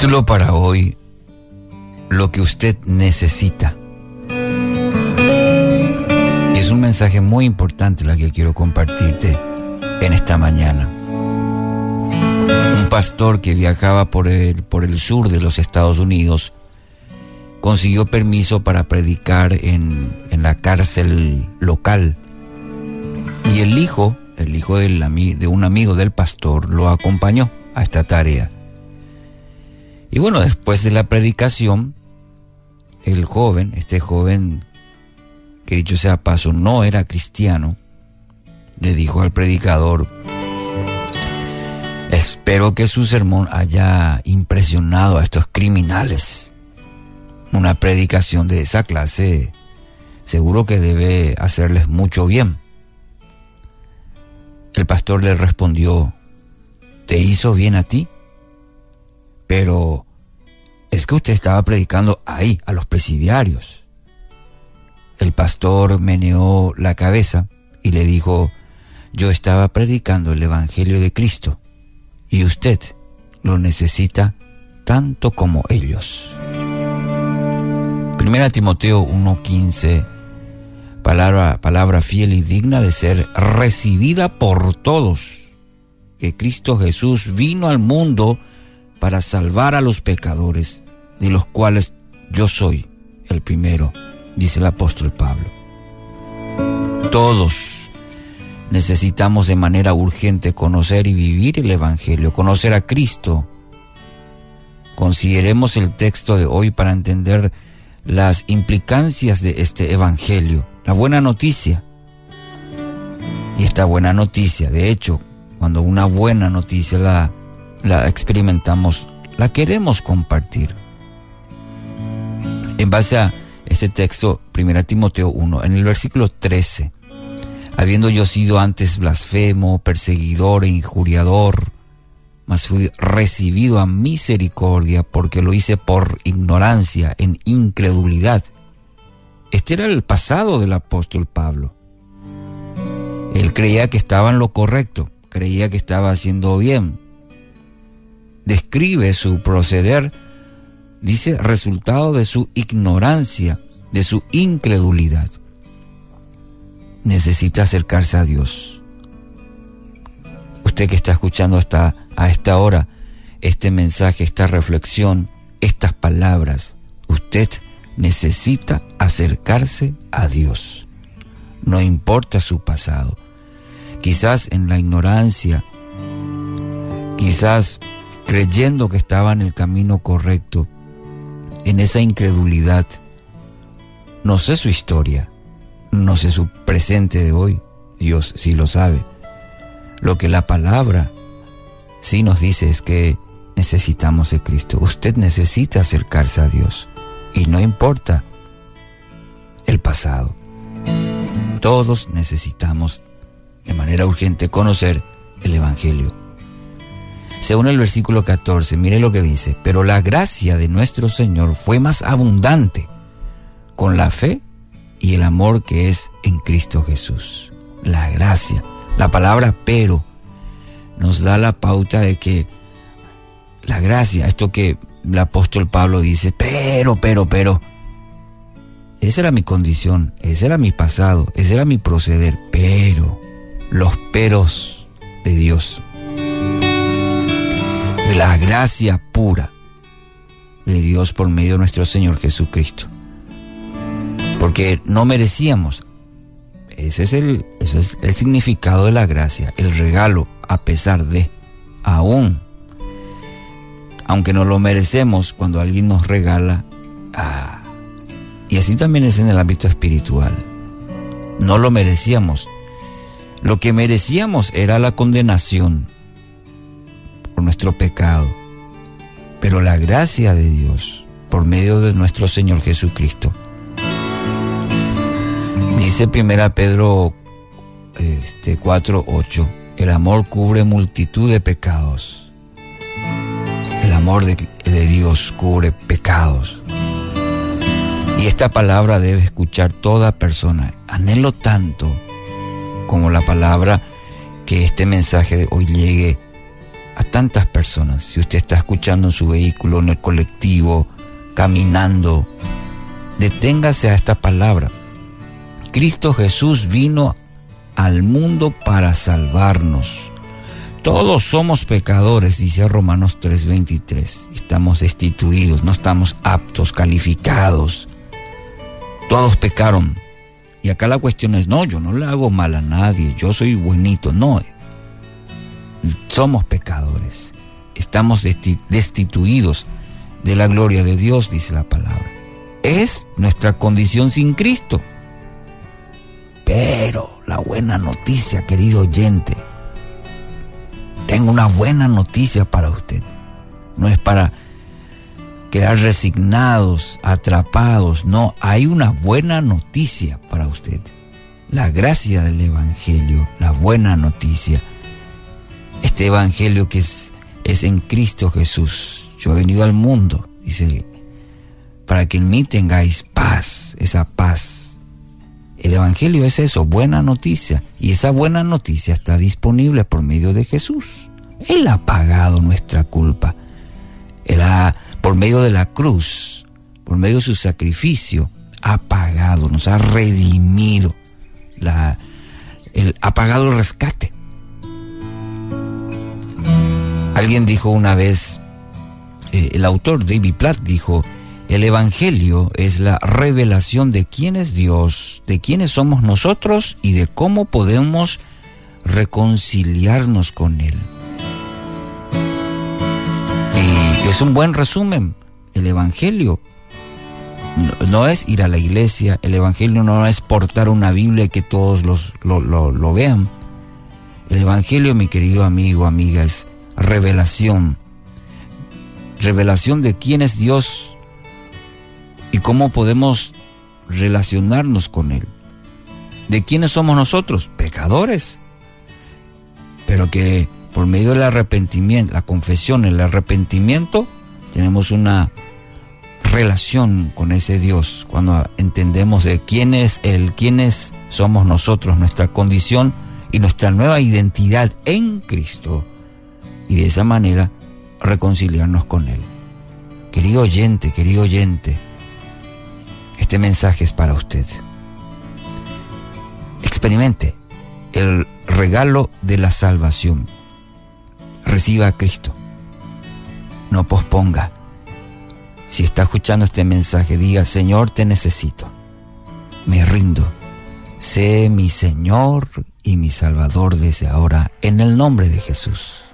Título para hoy, lo que usted necesita. Es un mensaje muy importante la que quiero compartirte en esta mañana. Un pastor que viajaba por el, por el sur de los Estados Unidos consiguió permiso para predicar en, en la cárcel local. Y el hijo, el hijo de un amigo del pastor, lo acompañó a esta tarea. Y bueno, después de la predicación, el joven, este joven, que dicho sea paso, no era cristiano, le dijo al predicador, espero que su sermón haya impresionado a estos criminales. Una predicación de esa clase seguro que debe hacerles mucho bien. El pastor le respondió, ¿te hizo bien a ti? Pero es que usted estaba predicando ahí, a los presidiarios. El pastor meneó la cabeza y le dijo, yo estaba predicando el Evangelio de Cristo y usted lo necesita tanto como ellos. Primera Timoteo 1:15, palabra, palabra fiel y digna de ser recibida por todos, que Cristo Jesús vino al mundo para salvar a los pecadores, de los cuales yo soy el primero, dice el apóstol Pablo. Todos necesitamos de manera urgente conocer y vivir el Evangelio, conocer a Cristo. Consideremos el texto de hoy para entender las implicancias de este Evangelio, la buena noticia. Y esta buena noticia, de hecho, cuando una buena noticia la la experimentamos, la queremos compartir. En base a este texto, 1 Timoteo 1, en el versículo 13, habiendo yo sido antes blasfemo, perseguidor e injuriador, mas fui recibido a misericordia porque lo hice por ignorancia, en incredulidad. Este era el pasado del apóstol Pablo. Él creía que estaba en lo correcto, creía que estaba haciendo bien, describe su proceder, dice resultado de su ignorancia, de su incredulidad. Necesita acercarse a Dios. Usted que está escuchando hasta a esta hora este mensaje, esta reflexión, estas palabras, usted necesita acercarse a Dios. No importa su pasado. Quizás en la ignorancia, quizás creyendo que estaba en el camino correcto, en esa incredulidad. No sé su historia, no sé su presente de hoy, Dios sí lo sabe. Lo que la palabra sí nos dice es que necesitamos de Cristo. Usted necesita acercarse a Dios y no importa el pasado. Todos necesitamos de manera urgente conocer el Evangelio según el versículo 14, mire lo que dice, pero la gracia de nuestro Señor fue más abundante con la fe y el amor que es en Cristo Jesús. La gracia, la palabra pero, nos da la pauta de que la gracia, esto que el apóstol Pablo dice, pero, pero, pero, esa era mi condición, ese era mi pasado, ese era mi proceder, pero los peros de Dios la gracia pura de Dios por medio de nuestro Señor Jesucristo. Porque no merecíamos. Ese es el, es el significado de la gracia, el regalo a pesar de, aún, aunque no lo merecemos, cuando alguien nos regala, ah, y así también es en el ámbito espiritual. No lo merecíamos. Lo que merecíamos era la condenación, nuestro pecado, pero la gracia de Dios por medio de nuestro Señor Jesucristo. Dice primera Pedro este, 4.8, el amor cubre multitud de pecados. El amor de, de Dios cubre pecados. Y esta palabra debe escuchar toda persona. Anhelo tanto como la palabra que este mensaje de hoy llegue tantas personas. Si usted está escuchando en su vehículo, en el colectivo, caminando, deténgase a esta palabra. Cristo Jesús vino al mundo para salvarnos. Todos somos pecadores, dice Romanos 3:23. Estamos destituidos, no estamos aptos, calificados. Todos pecaron. Y acá la cuestión es, no, yo no le hago mal a nadie, yo soy buenito. No, somos pecadores. Estamos destituidos de la gloria de Dios, dice la palabra. Es nuestra condición sin Cristo. Pero la buena noticia, querido oyente, tengo una buena noticia para usted. No es para quedar resignados, atrapados, no, hay una buena noticia para usted. La gracia del Evangelio, la buena noticia. Este Evangelio que es, es en Cristo Jesús. Yo he venido al mundo, dice, para que en mí tengáis paz, esa paz el Evangelio es eso, buena noticia. Y esa buena noticia está disponible por medio de Jesús. Él ha pagado nuestra culpa. Él ha, por medio de la cruz, por medio de su sacrificio, ha pagado, nos ha redimido. La, él ha pagado el rescate. Alguien dijo una vez, eh, el autor David Platt dijo, el Evangelio es la revelación de quién es Dios, de quiénes somos nosotros y de cómo podemos reconciliarnos con Él. Y es un buen resumen. El Evangelio no, es ir a la iglesia, el Evangelio no es portar una Biblia que todos los, lo, lo vean. El Evangelio, mi querido amigo, amiga, es revelación. Revelación de quién es Dios y cómo podemos relacionarnos con Él. ¿De quiénes somos nosotros? Pecadores. Pero que por medio del arrepentimiento, la confesión, el arrepentimiento, tenemos una relación con ese Dios. Cuando entendemos de quién es Él, quiénes somos nosotros, nuestra condición y nuestra nueva identidad en Cristo. Y de esa manera reconciliarnos con Él. Querido oyente, querido oyente, este mensaje es para usted. Experimente el regalo de la salvación. Reciba a Cristo. No posponga. Si está escuchando este mensaje, diga, Señor, te necesito. Me rindo. Sé mi Señor y mi Salvador desde ahora, en el nombre de Jesús.